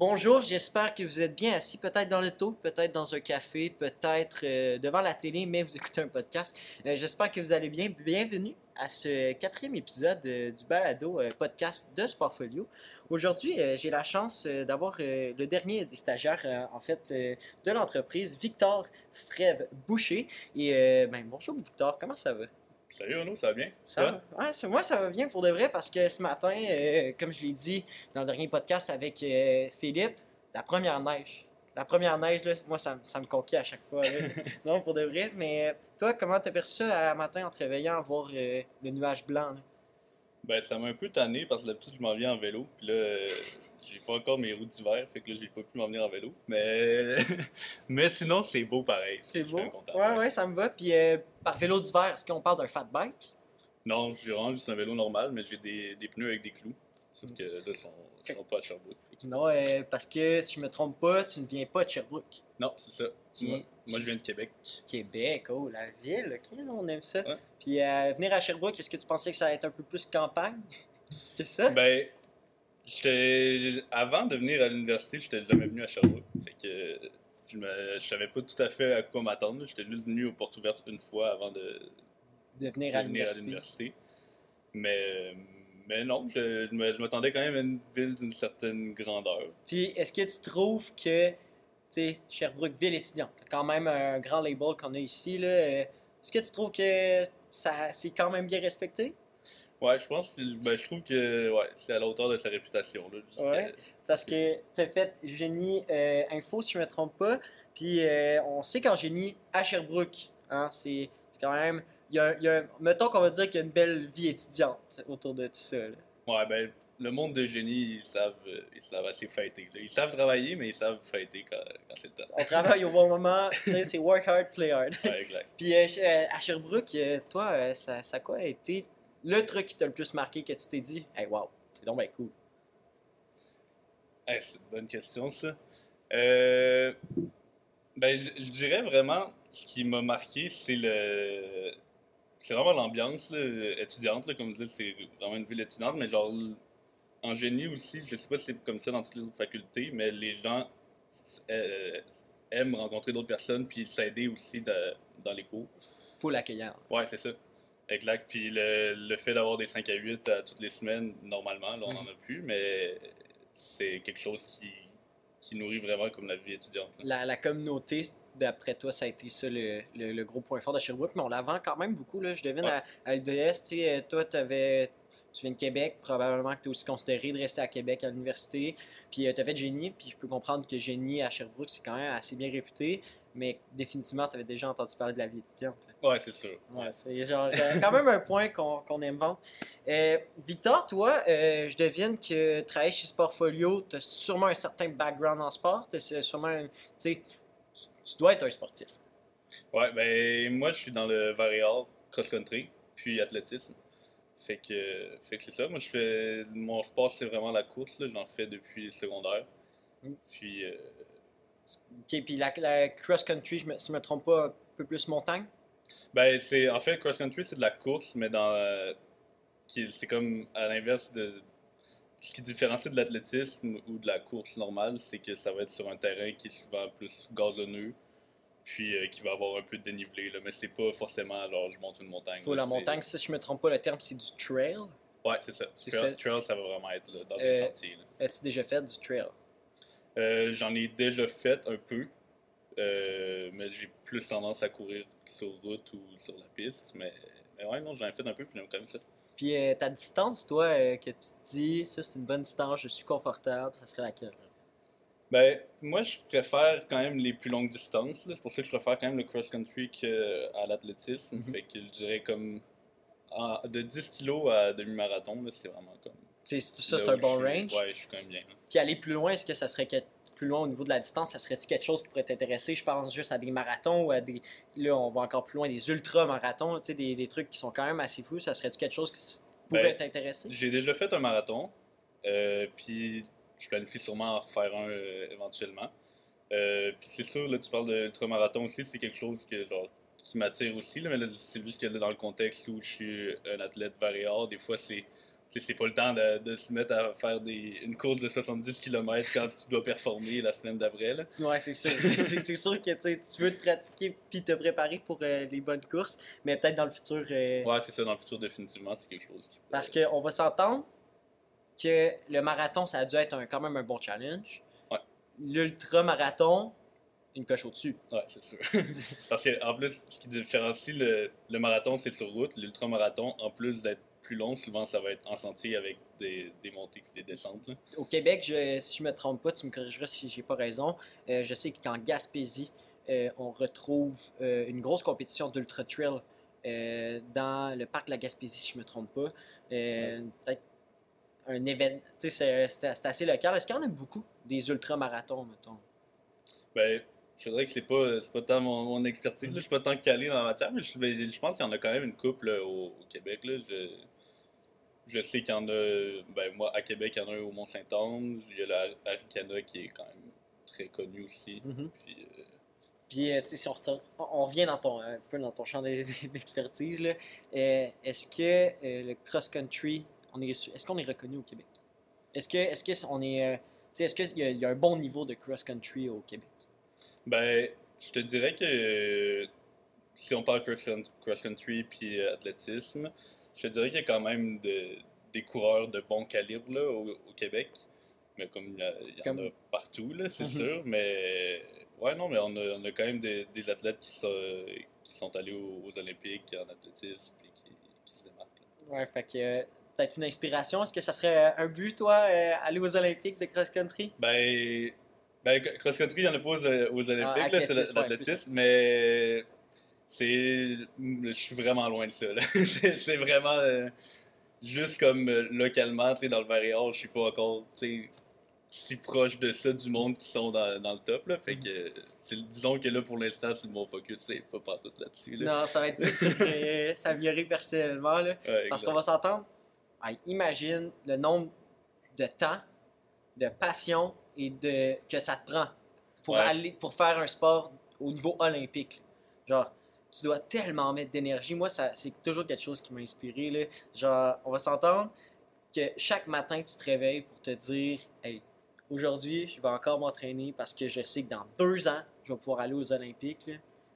Bonjour, j'espère que vous êtes bien assis, peut-être dans le taux, peut-être dans un café, peut-être euh, devant la télé, mais vous écoutez un podcast. Euh, j'espère que vous allez bien. Bienvenue à ce quatrième épisode euh, du balado podcast de Sportfolio. Aujourd'hui, j'ai la chance d'avoir le dernier des stagiaires, en fait, de l'entreprise, Victor Frève Boucher. Et ben, bonjour Victor, comment ça va? Salut Renaud, ça va bien? Ça? Ouais, c'est- moi, ça va bien pour de vrai parce que ce matin, euh, comme je l'ai dit dans le dernier podcast avec euh, Philippe, la première neige. La première neige, là, moi, ça, me- ça me conquit à chaque fois. non, pour de vrai. Mais euh, toi, comment t'as perçu ça à matin en te réveillant à voir euh, le nuage blanc? là? Ben, ça m'a un peu tanné parce que d'habitude, je m'en viens en vélo. Puis là, pas encore mes roues d'hiver, fait que là, j'ai pas pu m'en venir en vélo. Mais, mais sinon, c'est beau pareil. C'est beau. content. Ouais, ouais, ça me va. Puis euh, par vélo d'hiver, est-ce qu'on parle d'un fat bike? Non, j'ai vraiment juste un vélo normal, mais j'ai des, des pneus avec des clous. Sauf que là, ils sont, ils sont pas à Sherbrooke. Que- Non, euh, parce que si je me trompe pas, tu ne viens pas de Sherbrooke. Non, c'est ça. Tu Moi, moi, je viens de Québec. Québec, oh, la ville, ok, on aime ça. Ouais. Puis euh, venir à Sherbrooke, est-ce que tu pensais que ça allait être un peu plus campagne que ça? Ben. Avant de venir à l'université, j'étais jamais venu à Sherbrooke. Fait que je, me... je savais pas tout à fait à quoi m'attendre. J'étais juste venu aux portes ouvertes une fois avant de, de venir à l'université. Mais, mais non, je, je m'attendais quand même à une ville d'une certaine grandeur. Puis est-ce que tu trouves que, tu sais, Sherbrooke, ville étudiante, quand même un grand label qu'on a ici, là, euh, est-ce que tu trouves que ça c'est quand même bien respecté? Ouais, je pense que ben, je trouve que ouais, c'est à la hauteur de sa réputation. Là. Ouais. Parce que tu as fait génie euh, info, si je ne me trompe pas. Puis euh, on sait qu'en génie, à Sherbrooke, hein, c'est quand même. Y a, y a mettons qu'on va dire qu'il y a une belle vie étudiante autour de tout ça. là. Ouais, ben, le monde de génie, ils savent, euh, ils savent assez fêter. Ils savent travailler, mais ils savent fêter quand, quand c'est le temps. On travaille au bon moment, tu sais, c'est work hard, play hard. Ouais, exact. Puis euh, à Sherbrooke, toi, ça, ça a quoi été le truc qui t'a le plus marqué que tu t'es dit, hey wow, c'est donc bien cool. Hey, c'est une bonne question, ça. Euh, ben, je, je dirais vraiment, ce qui m'a marqué, c'est le. C'est vraiment l'ambiance étudiante, là, comme je dis, c'est vraiment une ville étudiante, mais genre, en génie aussi, je sais pas si c'est comme ça dans toutes les autres facultés, mais les gens euh, aiment rencontrer d'autres personnes puis s'aider aussi de- dans les cours. Faut l'accueillir. Ouais, c'est ça. Exact. Puis le, le fait d'avoir des 5 à 8 à toutes les semaines, normalement, là, on n'en a plus, mais c'est quelque chose qui, qui nourrit vraiment comme la vie étudiante. La, la communauté, d'après toi, ça a été ça le, le- le gros point fort de Sherbrooke, mais on la vend quand même beaucoup. Là. Je devine Ouais. à, à l'UDS, euh, toi, t'avais- tu viens de Québec, probablement que tu es aussi considéré de rester à Québec à l'université. Puis tu as fait génie, puis je peux comprendre que génie à Sherbrooke, c'est quand même assez bien réputé, mais définitivement, tu avais déjà entendu parler de la vie étudiante. Ouais, c'est sûr. Ouais, c'est genre euh, quand même un point qu'on qu'on aime vendre. Euh, Victor, toi, euh, je devine que tu travailles chez Sportfolio, tu as sûrement un certain background en sport, sûrement, un- tu tu, dois être un sportif. Ouais, ben moi, je suis dans le varial cross-country, puis athlétisme. Fait que, fait que c'est ça. Moi, je fais. Mon sport, c'est vraiment la course. là. J'en fais depuis le secondaire. Mm. Puis, euh, Ok, puis la, la cross-country, si je me trompe pas, un peu plus montagne? Ben, c'est en fait cross-country, c'est de la course, mais dans euh, c'est comme à l'inverse de ce qui différencie de l'athlétisme ou de la course normale, c'est que ça va être sur un terrain qui est souvent plus gazonneux, puis euh, qui va avoir un peu de dénivelé, là, mais c'est pas forcément alors je monte une montagne. Faut là, la montagne, si je me trompe pas, le terme c'est du trail? Ouais, c'est ça. Trail, ça. trail, ça va vraiment être là, dans Euh, des sentiers. là. As-tu déjà fait du trail? Euh, J'en ai déjà fait un peu, euh, mais j'ai plus tendance à courir sur route ou sur la piste, mais, mais ouais, non, j'en ai fait un peu, puis j'aime quand même ça. Puis euh, ta distance, toi, euh, que tu te dis, ça c'est une bonne distance, je suis confortable, ça serait laquelle? Ben, moi, je préfère quand même les plus longues distances. C'est pour ça que je préfère quand même le cross-country qu'à l'athlétisme. Mhm. Fait que je dirais comme de 10 kilos à demi-marathon, c'est vraiment comme. Tu sais, ça c'est un bon range. Ouais, je suis quand même bien. Puis aller plus loin, est-ce que ça serait plus loin au niveau de la distance, ça serait-tu quelque chose qui pourrait t'intéresser? Je pense juste à des marathons ou à des. Là, on va encore plus loin, des ultra-marathons, tu sais, des, des trucs qui sont quand même assez fous. Ça serait-tu quelque chose qui pourrait Ben, t'intéresser? J'ai déjà fait un marathon, euh, puis je planifie sûrement en refaire un euh, éventuellement. Euh, puis c'est sûr, là, tu parles de ultramarathon aussi, c'est quelque chose que, genre, qui m'attire aussi, là, mais là, c'est juste que là, dans le contexte où je suis un athlète variable, des fois, c'est c'est pas le temps de, de se mettre à faire des, une course de 70 km quand tu dois performer la semaine d'après. Ouais, c'est sûr. C'est- sûr que tu veux te pratiquer puis te préparer pour euh, les bonnes courses, mais peut-être dans le futur. euh, Ouais, c'est ça, dans le futur, définitivement, c'est quelque chose qui pourrait- Parce qu'on va s'entendre que le marathon, ça a dû être un- quand même un bon challenge. Ouais. L'ultra-marathon, une coche au-dessus. Ouais, c'est sûr. Parce qu'en plus, ce qui différencie le, le marathon, c'est sur route. L'ultramarathon, en plus d'être plus long, souvent ça va être en sentier avec des, des montées et des descentes. là. Au Québec, je- si je me trompe pas, tu me corrigeras si j'ai pas raison. euh, je sais qu'en Gaspésie, euh, on retrouve euh, une grosse compétition d'ultra trail dans le parc de la Gaspésie, si je me trompe pas. Peut-être un événement. C'est- assez local. Est-ce qu'il y en a beaucoup des ultra-marathons, mettons? Ben, je dirais que c'est pas, c'est pas tant mon, mon expertise. là. Je suis pas tant calé dans la matière, mais je, ben, je pense qu'il y en a quand même une couple là, au, au Québec. Là. Je, je sais qu'il y en a. Ben, moi, à Québec, il y en a un au Mont-Saint-Anne. Il y a la Aricana qui est quand même très connue aussi. Puis, euh, Puis, euh, tu sais, si on, retourne- on- revient dans ton, un peu dans ton champ d'e- d'expertise, là, euh, est-ce que euh, le cross-country, on est, est-ce qu'on est reconnu au Québec? Est-ce que, est-ce que on est, euh, tu sais, est-ce qu'il y, y a un bon niveau de cross-country au Québec? Ben, je te dirais que si on parle cross- cross-country puis euh, athlétisme, je te dirais qu'il y a quand même de- des coureurs de bon calibre là, au, au Québec. Mais comme il y, a- il y en a partout, là, c'est Mhm. sûr. Mais ouais, non, mais on a, on a quand même des, des athlètes qui sont, qui sont allés aux, aux Olympiques en athlétisme et qui, qui se démarquent. là. Ouais, fait que euh, peut-être une inspiration. Est-ce que ça serait un but, toi, euh, aller aux Olympiques de cross-country? Ben, ben cross-country, il n'y en a pas aux, aux Olympiques, là, c'est ouais, l'athlétisme, mais c'est. Je suis vraiment loin de ça. c'est vraiment. euh, juste comme euh, localement, tu sais, dans le Varéor, je suis pas encore, tu sais, si proche de ça du monde qui sont dans, dans le top, là. Fait que, disons que là, pour l'instant, c'est mon focus, c'est pas partout là-dessus, là. Non, ça va être plus sur euh, s'améliorer personnellement. Là. Ouais, Parce qu'on va s'entendre. Imagine le nombre de temps, de passion et de que ça te prend pour Ouais. aller pour faire un sport au niveau olympique. là. Genre, tu dois tellement mettre d'énergie. Moi, c'est toujours quelque chose qui m'a inspiré. Genre, on va s'entendre que chaque matin, tu te réveilles pour te dire Hey, aujourd'hui, je vais encore m'entraîner parce que je sais que dans deux ans, je vais pouvoir aller aux Olympiques.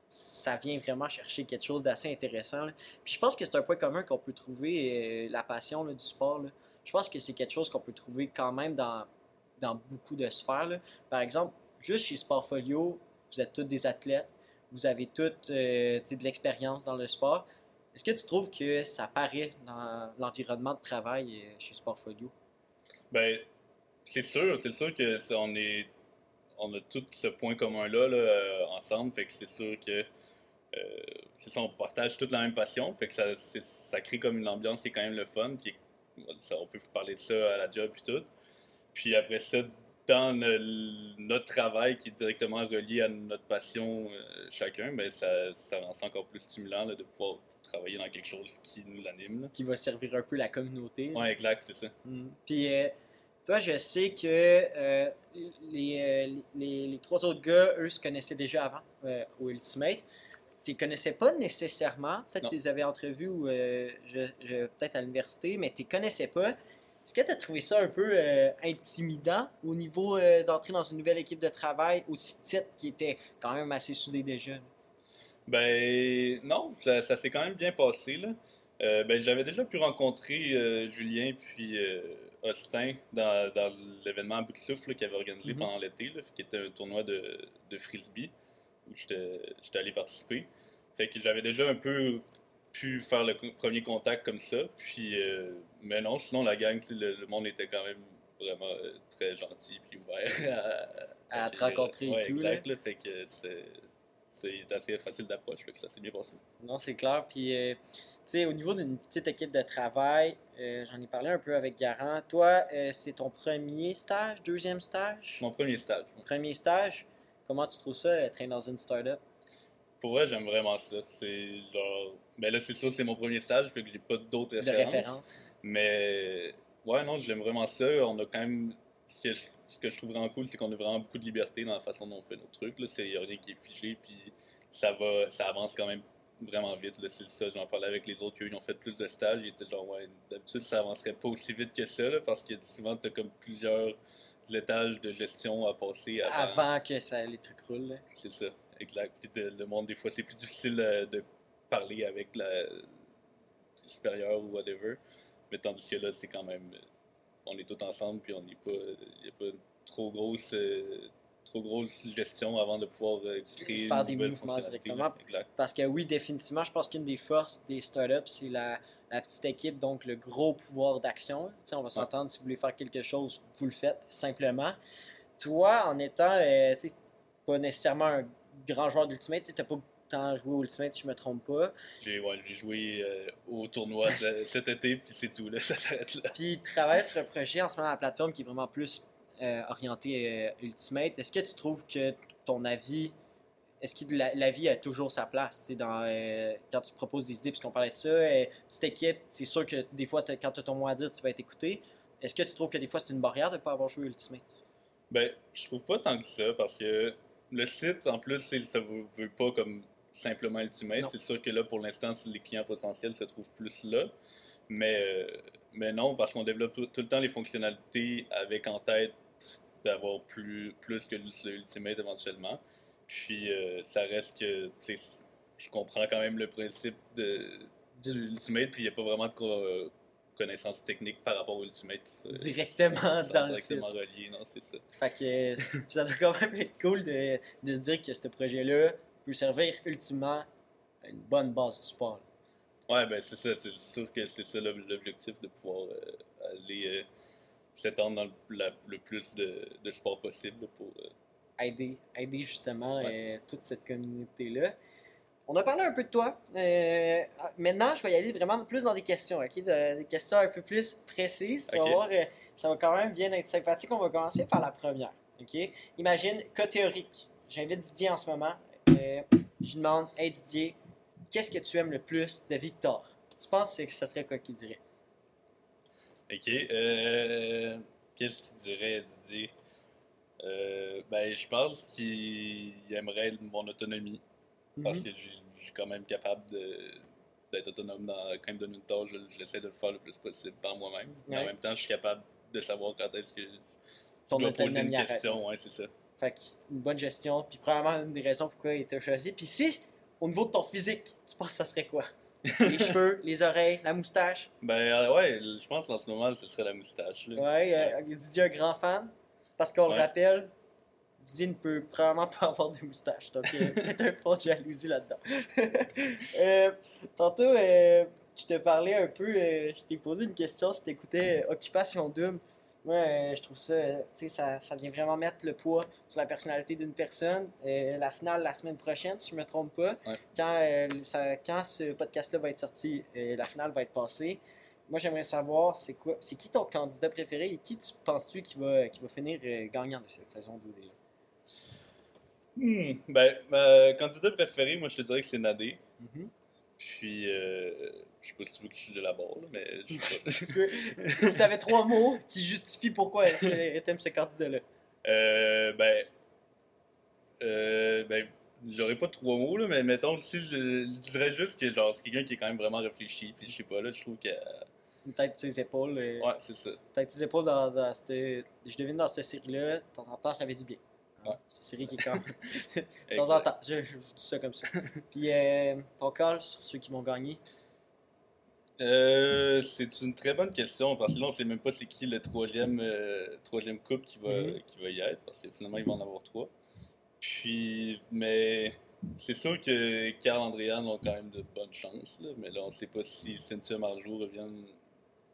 Ça vient vraiment chercher quelque chose d'assez intéressant. Puis je pense que c'est un point commun qu'on peut trouver, euh, la passion du sport. Je pense que c'est quelque chose qu'on peut trouver quand même dans, dans beaucoup de sphères. Par exemple, juste chez Sportfolio, vous êtes tous des athlètes, vous avez toutes euh, de l'expérience dans le sport. Est-ce que tu trouves que ça paraît dans l'environnement de travail euh, chez Sportfolio? Ben, c'est sûr, c'est sûr que on est, on a tout ce point commun là, euh, ensemble, fait que c'est sûr que c'est ça, on partage toute la même passion, fait que ça, ça crée comme une ambiance qui est quand même le fun, puis on peut parler de ça à la job et tout. Puis après ça, dans le- notre travail qui est directement relié à notre passion euh, chacun, ben ça, ça rend ça encore plus stimulant là, de pouvoir travailler dans quelque chose qui nous anime. là. Qui va servir un peu la communauté. Ouais, exact, c'est ça. Mm. Puis euh, toi, je sais que euh, les, euh, les, les trois autres gars, eux, se connaissaient déjà avant au Ultimate. Tu les connaissais pas nécessairement. Peut-être que tu les avais entrevus ou peut-être à l'université, mais tu les connaissais pas. Est-ce que tu as trouvé ça un peu euh, intimidant au niveau euh, d'entrer dans une nouvelle équipe de travail aussi petite qui était quand même assez soudée déjà? Ben non, ça, ça s'est quand même bien passé là. Euh, ben, j'avais déjà pu rencontrer Julien puis Austin dans, dans l'événement à bout de souffle qu'il avait organisé Mhm. pendant l'été, qui était un tournoi de, de frisbee où j'étais j'étais allé participer. Fait que j'avais déjà un peu pu faire le premier contact comme ça. Puis, euh, mais non, sinon la gang, le, le monde était quand même vraiment euh, très gentil puis ouvert à, À te rencontrer et tout, Exact, là, fait que c'est assez facile d'approche, que ça s'est bien passé. Non, c'est clair. Puis, euh, tu sais, au niveau d'une petite équipe de travail, euh, j'en ai parlé un peu avec Garant. Toi, c'est ton premier stage, deuxième stage? Mon premier stage. Premier stage. Comment tu trouves ça, traîner dans une start-up? Pour vrai, j'aime vraiment ça. C'est genre. Ben là, c'est sûr, c'est mon premier stage, fait que j'ai pas d'autres références. référence? Mais ouais, non, j'aime vraiment ça. On a quand même. Ce que je, ce que je trouve vraiment cool, c'est qu'on a vraiment beaucoup de liberté dans la façon dont on fait nos trucs. Il n'y a rien qui est figé, puis ça va, ça avance quand même vraiment vite. C'est ça, j'en parlais avec les autres qui ont fait plus de stages. Ils étaient genre, ouais, d'habitude, ça avancerait pas aussi vite que ça, là, parce que souvent, tu as comme plusieurs étages de gestion à passer avant. Avant que ça, les trucs roulent. là. C'est ça, exact. Le monde, des fois, c'est plus difficile euh, de parler avec la supérieure ou whatever. Mais tandis que là, c'est quand même. euh, On est tous ensemble, puis on n'est pas. Il n'y a pas trop grosse. euh, trop grosse gestion avant de pouvoir euh, créer Faire des mouvements directement. Exact. Parce que oui, définitivement, je pense qu'une des forces des startups, c'est la, la petite équipe, donc le gros pouvoir d'action. Tu sais, on va s'entendre, si vous voulez faire quelque chose, vous le faites, simplement. Toi, en étant, euh, pas nécessairement un grand joueur d'Ultimate, tu n'as pas tant joué au Ultimate, si je me trompe pas. J'ai ouais, joué euh, au tournoi cet été, puis c'est tout, là, ça s'arrête là. Puis travailler sur un projet en ce moment à la plateforme qui est vraiment plus euh, orienté euh, Ultimate. Est-ce que tu trouves que ton avis, est-ce que la, la vie a toujours sa place dans, euh, quand tu proposes des idées, puisqu'on parlait de ça, euh, petite équipe, c'est sûr que des fois, quand tu as ton mot à dire, tu vas être écouté. Est-ce que tu trouves que des fois c'est une barrière de ne pas avoir joué Ultimate? Ben, je trouve pas tant que ça, parce que le site, en plus, ça veut, veut pas comme simplement Ultimate. C'est sûr que là, pour l'instant, les clients potentiels se trouvent plus là. Mais, euh, mais non, parce qu'on développe tout, tout le temps les fonctionnalités avec en tête d'avoir plus, plus que juste le Ultimate éventuellement. Puis euh, ça reste que, je comprends quand même le principe de, du Ultimate, puis il n'y a pas vraiment de connaissances techniques par rapport au Ultimate. euh, Directement dans le directement relié, non, c'est ça. Fait que ça doit quand même être cool de, de se dire que ce projet-là peut servir ultimement à une bonne base du sport. Ouais, ben c'est ça, c'est sûr que c'est ça l'ob- l'objectif de pouvoir euh, aller euh, s'étendre dans le, la- le plus de, de sport possible pour. euh, aider, aider justement Ouais, toute cette communauté-là. On a parlé un peu de toi. Euh, maintenant, je vais y aller vraiment plus dans des questions, ok? De- des questions un peu plus précises. Tu vas Ok. voir, euh, ça va quand même bien être sympathique. On va commencer par la première, ok? Imagine, cas théorique. J'invite Didier en ce moment. Euh, je lui demande, hey Didier, qu'est-ce que tu aimes le plus de Victor? Tu penses que ça serait quoi qu'il dirait? Ok. euh, Qu'est-ce qu'il dirait, Didier? Ben, je pense qu'il aimerait mon autonomie parce Mhm. que je suis quand même capable d'être autonome dans, quand il me donne une tâche, je- j'essaie de le faire le plus possible par moi-même. En même temps, je suis capable de savoir quand est-ce que je Ton dois poser une question. Ouais, c'est ça. Fait que une bonne gestion, puis probablement une des raisons pourquoi il t'a choisi. Puis si, au niveau de ton physique, tu penses que ça serait quoi? les cheveux, les oreilles, la moustache? Ben euh, ouais, je pense qu'en ce moment, ce serait la moustache. là. Ouais, euh, Didier est un grand fan. Parce qu'on le rappelle, Didier ne peut probablement pas avoir de moustache. Donc, il y a peut-être un fond de jalousie là-dedans. Euh, tantôt, euh, je te parlais un peu, euh, je t'ai posé une question si t'écoutais euh, Occupation Double. Moi, euh, je trouve ça, tu sais, ça, ça vient vraiment mettre le poids sur la personnalité d'une personne. La finale la semaine prochaine, si je me trompe pas, Ouais. quand, ça- quand ce podcast-là va être sorti, la finale va être passée. Moi, j'aimerais savoir, c'est quoi, c'est qui ton candidat préféré et qui tu penses-tu qui va, qui va finir gagnant de cette saison 2 déjà? Hmm, Ben, ma candidat préféré, moi, je te dirais que c'est Nadé. Mhm. Puis, euh, je sais pas si tu veux que je le l'aborde, là, mais je sais pas. Si t'avais trois mots qui justifient pourquoi t'aimes ce candidat-là. Euh, ben, euh, ben, j'aurais pas trois mots, là, mais mettons, si je, je dirais juste que genre, c'est quelqu'un qui est quand même vraiment réfléchi, puis je sais pas, là, je trouve que. Une tête ses épaules. euh, Ouais, c'est ça. Tête sur ses épaules dans, dans cette. Je devine dans cette série-là, de temps en temps, ça avait du bien. Ouais. Cette série qui même. de temps en temps, je, je- je dis ça comme ça. Puis euh, ton call sur ceux qui vont gagner? Euh, c'est une très bonne question, parce que là, on sait même pas c'est qui le troisième, euh, troisième couple qui va, Mhm. qui va y être, parce que finalement, il va en avoir trois. Puis, mais c'est sûr que Carl Andréane ont quand même de bonnes chances, là, mais là, on sait pas si Cynthia Marjoux revienne.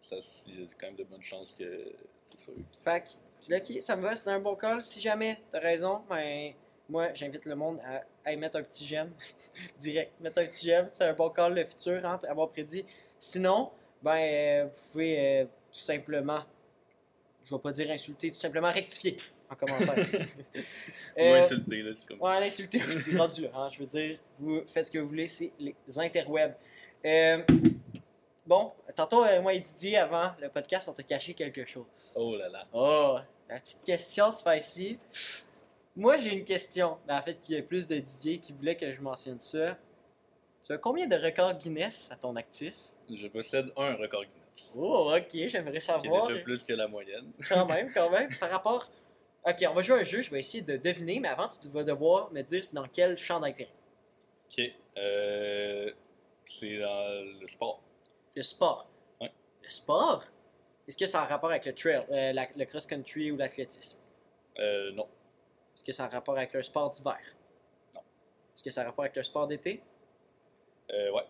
Ça, il y a quand même de bonnes chances que c'est sûr. Fait ok, ça me va, c'est un bon call. Si jamais t'as raison, ben, moi, j'invite le monde à, à y mettre un petit j'aime. Direct, mettre un petit j'aime. C'est un bon call, le futur, hein, avoir prédit. Sinon, ben, euh, vous pouvez euh, tout simplement, je vais pas dire insulter, tout simplement rectifier en commentaire. Ou Euh, insulter, là, c'est comme. Ouais, l'insulter aussi, rendu là. hein, je veux dire, vous faites ce que vous voulez, c'est les interwebs. Euh, bon, tantôt, euh, moi et Didier, avant le podcast, on t'a caché quelque chose. Oh là là. Oh, la petite question se fait ici. Moi, j'ai une question. Ben, en fait, qui est plus de Didier qui voulait que je mentionne ça. Tu as combien de records Guinness à ton actif? Je possède un record Guinness. Oh, ok, j'aimerais savoir. déjà plus que la moyenne. Quand même, quand même. Par rapport. Ok, on va jouer un jeu, je vais essayer de deviner, mais avant, tu vas devoir me dire c'est dans quel champ d'intérêt. Ok. Euh, c'est dans le sport. Le sport. Ouais. Le sport? Est-ce que ça a un rapport avec le trail, euh, la- le cross-country ou l'athlétisme? Euh, non. Est-ce que ça a un rapport avec un sport d'hiver? Non. Est-ce que ça a un rapport avec un sport d'été? Euh, ouais.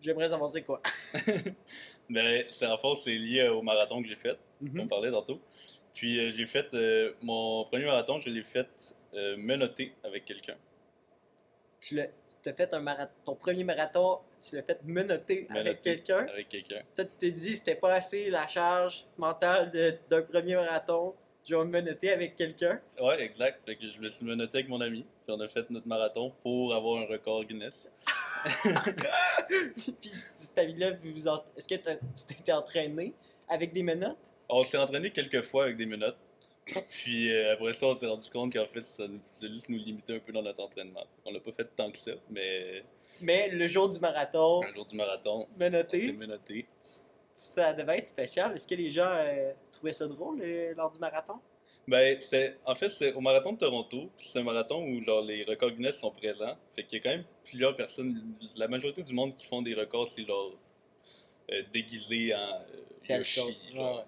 J'aimerais c'est quoi. C'est en fait, c'est lié au marathon que j'ai fait. Mhm. On parlait tantôt. Puis euh, j'ai fait euh, mon premier marathon, je l'ai fait euh, menotter avec quelqu'un. Tu l'as tu fait un marathon, ton premier marathon, tu l'as fait menotter avec quelqu'un. Avec quelqu'un. Toi, tu t'es dit, c'était pas assez la charge mentale d'un premier marathon. Je vais me menotter avec quelqu'un. Ouais, exact. Fait que je me suis menotté avec mon ami. Puis on a fait notre marathon pour avoir un record Guinness. Puis cet ami-là, vous vous en- est-ce que tu t'étais entraîné avec des menottes? On s'est entraîné quelques fois avec des menottes. Puis euh, après ça, on s'est rendu compte qu'en fait, ça nous faisait juste nous limiter un peu dans notre entraînement. On l'a pas fait tant que ça, mais Mais le jour du marathon, un jour du marathon, menotté, menotté. ça devait être spécial. Est-ce que les gens euh, trouvaient ça drôle euh, lors du marathon? Ben, c'est, en fait, c'est au marathon de Toronto. C'est un marathon où genre, les records Guinness sont présents. Fait qu'il y a quand même plusieurs personnes. La majorité du monde qui font des records, c'est genre euh, déguisé en Telle chose, Genre,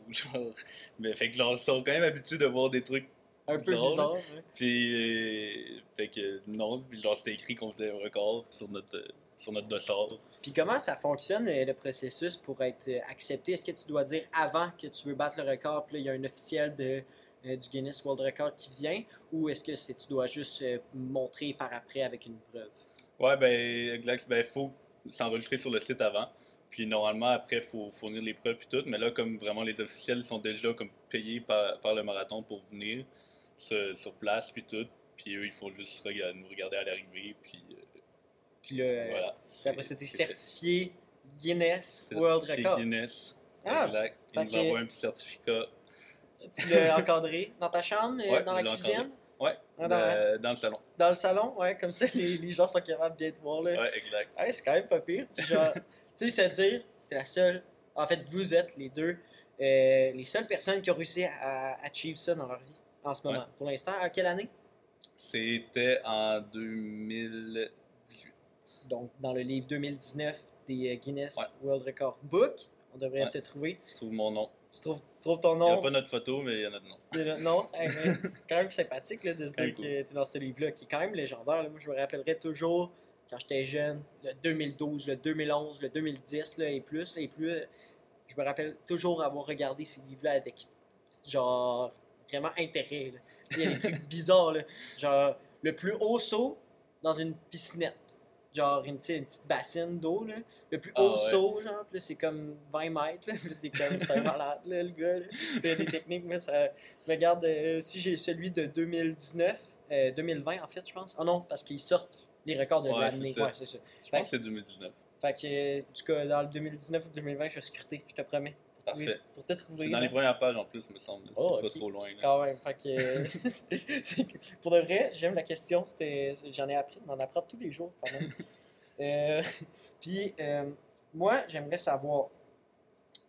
Mais fait que genre, ils sont quand même habitués de voir des trucs. Un peu Bizarre. Puis, euh, fait que non. Puis genre, c'était écrit qu'on faisait un record sur notre, euh, sur notre dossard. Puis comment ça fonctionne euh, le processus pour être accepté? Est-ce que tu dois dire avant que tu veux battre le record, puis là, il y a un officiel de, du Guinness World Record qui vient, ou est-ce que c'est, tu dois juste montrer par après avec une preuve? Ouais, ben, exact. Ben, faut s'enregistrer sur le site avant. Puis normalement, après, il faut fournir les preuves puis tout. Mais là, comme vraiment les officiels ils sont déjà comme payés par, par le marathon pour venir sur, sur place puis tout. Puis eux, ils font juste nous regarder à l'arrivée. Puis euh, Puis là, euh, voilà. puis après, c'était certifié Guinness World certifié Record. Guinness. Ah, exact. Ils nous envoient un petit certificat. Tu l'as encadré dans ta chambre, euh, Ouais, dans la cuisine, encadré. Ouais, Ah, dans, euh, le salon. dans le salon, ouais, comme ça les, les gens sont capables de bien te voir. Là. Ouais, exact. Ouais, c'est quand même pas pire. Puis genre, tu sais, se dire, t'es la seule. En fait, vous êtes les deux, euh, les seules personnes qui ont réussi à achieve ça dans leur vie en ce moment? Ouais. Pour l'instant, à quelle année? C'était en 2018. Donc, dans le livre 2019 des euh, Guinness Ouais. World Record Book, on devrait Ouais. te trouver. Tu trouves mon nom. Tu trouves, trouves ton Il n'y a nom. pas notre photo, mais il y a notre nom. non, hey, mais quand même sympathique là, de se dire que tu es dans ce livre-là, qui est quand même légendaire. là. Moi, je me rappellerai toujours quand j'étais jeune, le 2012, le 2011, le 2010 là, et plus, et plus. euh, Je me rappelle toujours avoir regardé ces livres-là avec genre vraiment intérêt. là. Il y a des trucs bizarres, là. genre le plus haut saut dans une piscinette. Genre une, petite bassine d'eau. Le plus Ah haut ouais. saut, genre, c'est comme 20 mètres, là. T'es comme, c'est un malade, là, le gars, là. Il y a des techniques, mais ça. Regarde euh, si j'ai celui de 2019, euh, 2020 en fait, je pense. Ah non, parce qu'ils sortent les records de Ouais, l'année. Ouais, c'est ça. Je pense que c'est 2019. Fait que, euh, dans le 2019 ou 2020, je vais scruter, je te promets. Pour, trouver- Parfait. pour te trouver. C'est dans là. les premières pages en plus, me semble. C'est Oh, pas trop loin. là. Quand même. Fait que, euh, pour de vrai, j'aime la question. J'en ai appris. On en apprend tous les jours quand même. Euh, Puis, euh, moi, j'aimerais savoir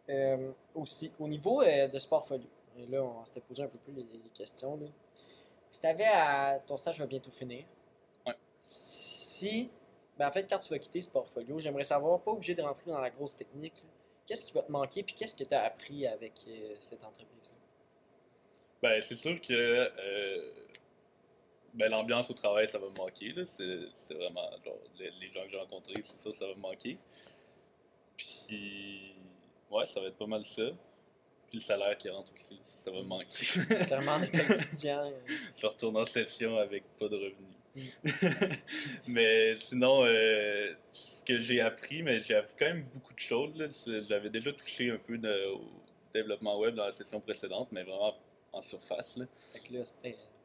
euh, aussi, au niveau de Sport Folio, et là, on s'était posé un peu plus les, les questions. Là. Si tu avais à. Ton stage va bientôt finir. Ouais. Si. Ben, en fait, quand tu vas quitter Sport Folio, j'aimerais savoir, pas obligé de rentrer dans la grosse technique, qu'est-ce qui va te manquer, puis qu'est-ce que tu as appris avec euh, cette entreprise-là? Ben, c'est sûr que euh, ben, l'ambiance au travail, ça va me manquer. C'est c'est vraiment genre, les, les gens que j'ai rencontrés, c'est ça, ça va me manquer. Puis, ouais, ça va être pas mal ça. Puis le salaire qui rentre aussi, ça, ça va me manquer. Clairement, en étant étudiant. euh, Je retourne en session avec pas de revenus. Mais sinon, euh, ce que j'ai appris, mais j'ai appris quand même beaucoup de choses. J'avais déjà touché un peu de- au développement web dans la session précédente, mais vraiment en surface. Là,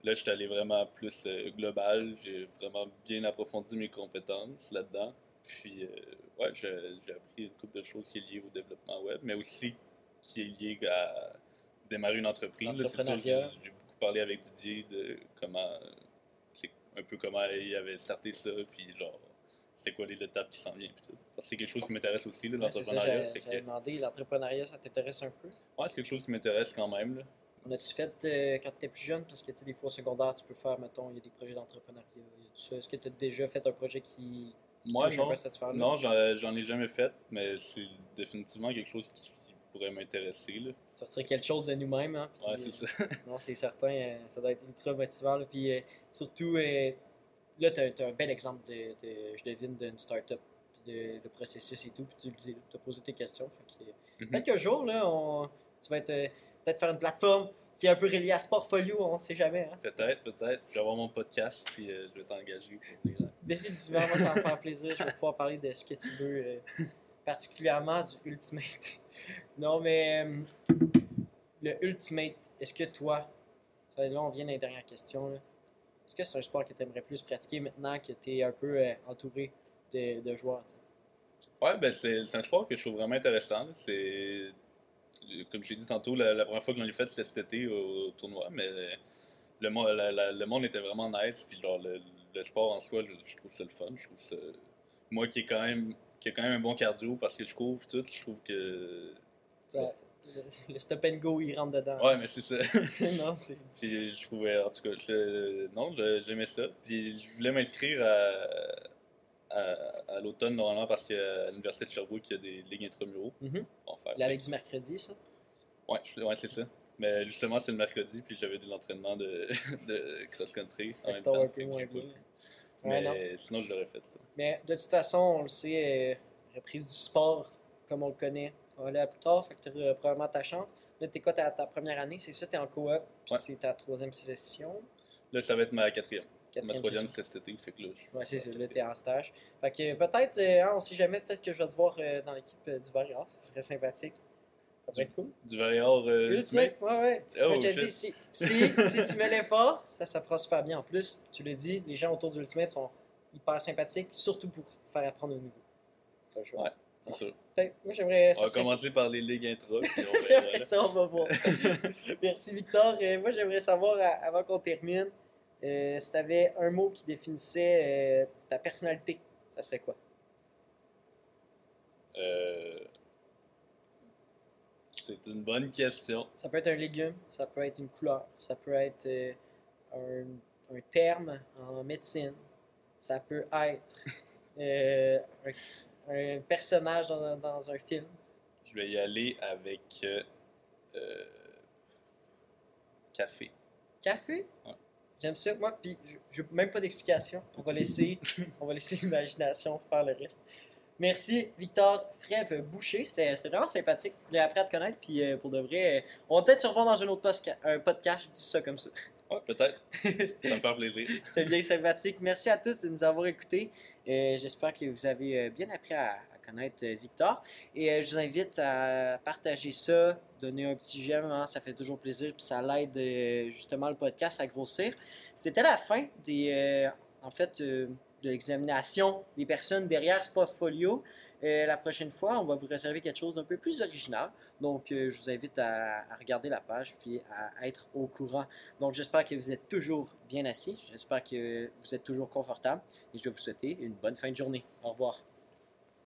là, je suis allé vraiment plus euh, global. J'ai vraiment bien approfondi mes compétences là-dedans. Puis, euh, ouais, j'ai appris une couple de choses qui est liée au développement web, mais aussi qui est lié à démarrer une entreprise. J'ai beaucoup parlé avec Didier de comment un peu comment il avait starté ça, puis genre, c'était quoi les étapes qui s'en viennent. Puis tout. Parce que c'est quelque chose qui m'intéresse aussi, là, Ouais, l'entrepreneuriat. j'avais demandé, l'entrepreneuriat, ça t'intéresse un peu? ouais, c'est quelque chose qui m'intéresse quand même. Là. En as-tu fait euh, quand tu étais plus jeune? Parce que tu sais, des fois au secondaire, tu peux faire, mettons, il y a des projets d'entrepreneuriat. il y a tout ça. Est-ce que tu as déjà fait un projet qui Moi, non. cette? Non, j'en ai jamais fait, mais c'est définitivement quelque chose qui pourrait m'intéresser. Sortir quelque chose de nous-mêmes. Hein, Ouais, c'est ça. Non, c'est certain, euh, ça doit être ultra motivant. là. Puis euh, surtout, euh, là, tu as, un bel exemple, de, de- je devine, d'une start-up, de, processus et tout, puis tu le dis, tu as posé tes questions. Mhm. Peut-être qu'un jour, là, on, tu vas être, euh, peut-être faire une plateforme qui est un peu reliée à Sportfolio, on sait jamais. Hein? Peut-être, peut-être. Je vais avoir mon podcast, puis euh, je vais t'engager pour venir. Définitivement, moi, ça va me faire plaisir. Je vais pouvoir parler de ce que tu veux, euh, particulièrement du Ultimate. non, mais euh, le Ultimate, est-ce que toi, là, on vient dans les dernières questions, là. est-ce que c'est un sport que tu aimerais plus pratiquer maintenant que tu es un peu euh, entouré de, joueurs? tu sais? Ouais, ben c'est un sport que je trouve vraiment intéressant. C'est comme je l'ai dit tantôt, la, la première fois que j'en ai fait, c'était cet été au, tournoi, mais la- la- le monde était vraiment nice. Puis genre le, sport en soi, je, trouve ça le fun. Je trouve. Moi qui ai quand même qui a quand même un bon cardio parce que je cours et tout, je trouve que Ça- le, le stop and go, il rentre dedans. ouais, mais c'est ça. non, c'est. Puis je trouvais, en tout cas, je- non, j'aimais ça. Puis je voulais m'inscrire à, à, à l'automne normalement parce qu'à l'Université de Sherbrooke, il y a des ligues intramuraux. On va faire. La du mercredi, ça? Ouais, ouais, c'est ça. Mais justement, c'est le mercredi, puis j'avais de l'entraînement de, de cross-country en même temps. un peu moins bien. Ouais, sinon, je l'aurais fait. là. Mais de toute façon, on le sait, euh, reprise du sport comme on le connaît, on va aller à plus tard, fait que tu auras probablement ta chance. Là, t'es quoi ta, ta première année? C'est ça, t'es en coop, puis Ouais. c'est ta troisième session? Là, ça va être ma quatrième. Ma troisième, c'est cet été, fait que là, je Ouais, c'est ça, là, t'es en stage. Fait que euh, peut-être, euh, hein, on sait jamais, peut-être que je vais te voir euh, dans l'équipe euh, du Barrière, ce serait sympathique. Être cool. Du Valéor euh, Ultimate, ouais, ouais. Oh, Moi, je te dis, si, si, si tu mets l'effort, ça, ça prend super bien. En plus, tu le dis, les gens autour du Ultimate sont hyper sympathiques, surtout pour faire apprendre au nouveau. Que je- Ouais. C'est sûr. Moi, j'aimerais. On va serait- commencer par les ligues intra, puis on là. ça, on va voir. Merci Victor. Euh, moi, j'aimerais savoir, avant qu'on termine, euh, si tu avais un mot qui définissait euh, ta personnalité, ça serait quoi? Euh, C'est une bonne question. Ça peut être un légume, ça peut être une couleur, ça peut être euh, un, un terme en médecine, ça peut être euh, un, un personnage dans, dans un film. Je vais y aller avec euh, café. Café? Ouais. J'aime ça, moi, puis je n'ai même pas d'explication. On va laisser, on va laisser l'imagination faire le reste. Merci, Victor Frève Boucher. C'est- C'était vraiment sympathique. J'ai appris à te connaître, puis euh, pour de vrai, euh, on va peut-être se revoir dans un autre posca- un podcast. Je dis ça comme ça. Ouais, peut-être. Ça me fait plaisir. C'était bien sympathique. Merci à tous de nous avoir écoutés. Euh, J'espère que vous avez bien appris à, à connaître Victor. Et je vous invite à partager ça, donner un petit j'aime, hein, ça fait toujours plaisir, puis ça l'aide justement le podcast à grossir. C'était la fin des, en fait, de l'examination des personnes derrière ce portfolio. Euh, la prochaine fois, on va vous réserver quelque chose d'un peu plus original. Donc, euh, je vous invite à, à regarder la page puis à être au courant donc, j'espère que vous êtes toujours bien assis. J'espère que vous êtes toujours confortable. Et je vais vous souhaiter une bonne fin de journée. Au revoir.